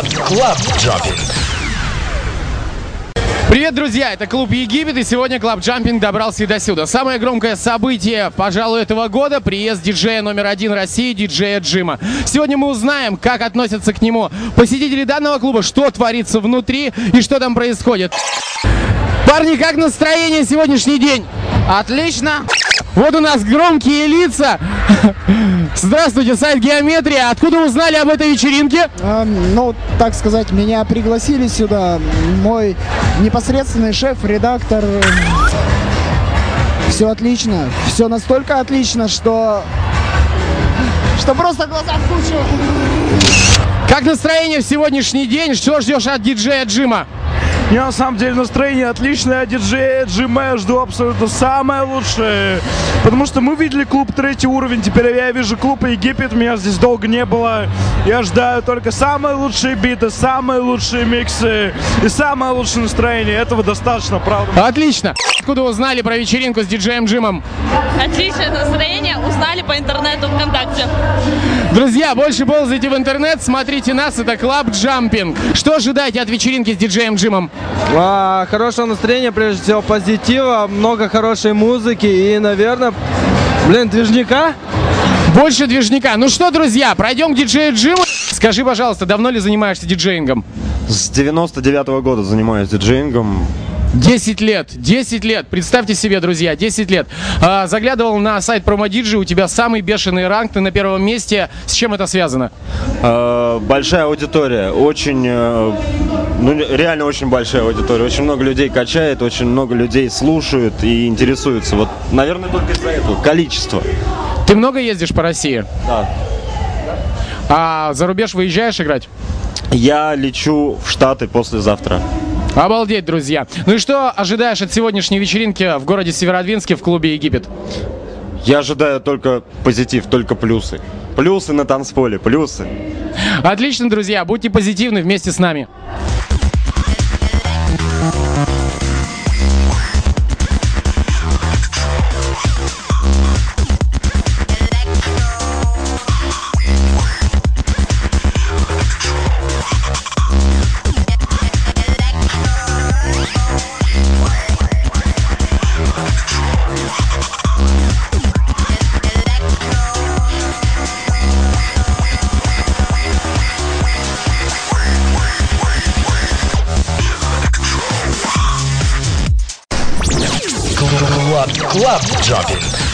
Club, club jumping. Привет, друзья! Это клуб Египет, и сегодня Club Jumping добрался и до сюда. Самое громкое событие, пожалуй, этого года – приезд диджея номер один России, диджея Джима. Сегодня мы узнаем, как относятся к нему посетители данного клуба, что творится внутри и что там происходит. Парни, как настроение сегодняшний день? Отлично. Вот у нас громкие лица. Здравствуйте, сайт Геометрия. Откуда узнали об этой вечеринке? Эм, ну, так сказать, меня пригласили сюда. Мой непосредственный шеф, редактор. Все отлично. Все настолько отлично, что... Что просто глаза в кучу. Как настроение в сегодняшний день? Что ждешь от диджея Джима? Меня на самом деле настроение отличное, диджея Джима я жду абсолютно самое лучшее. Потому что мы видели клуб третий уровень, теперь я вижу клуб Египет, меня здесь долго не было. Я ждаю только самые лучшие биты, самые лучшие миксы и самое лучшее настроение. Этого достаточно, правда. Отлично. Откуда узнали про вечеринку с диджеем Джимом? Отличное настроение. Узнали по интернету ВКонтакте. Друзья, больше ползайте в интернет, смотрите нас, это Club Jumping. Что ожидаете от вечеринки с диджеем Джимом? А, хорошего настроения, прежде всего позитива, много хорошей музыки и, наверное, блин, движника. Больше движника. Ну что, друзья, пройдем к диджею Джиму. Скажи, пожалуйста, давно ли занимаешься диджеингом? С 99 -го года занимаюсь диджеингом. 10 лет, 10 лет, представьте себе, друзья, 10 лет. А, заглядывал на сайт PromoDigi, у тебя самый бешеный ранг, ты на первом месте. С чем это связано? Э, большая аудитория, очень, э, ну реально очень большая аудитория. Очень много людей качает, очень много людей слушают и интересуются. Вот, наверное, только из-за этого количество. Ты много ездишь по России? Да. А за рубеж выезжаешь играть? Я лечу в Штаты послезавтра. Обалдеть, друзья. Ну и что ожидаешь от сегодняшней вечеринки в городе Северодвинске в клубе Египет? Я ожидаю только позитив, только плюсы. Плюсы на танцполе, плюсы. Отлично, друзья, будьте позитивны вместе с нами. Club, club jumping.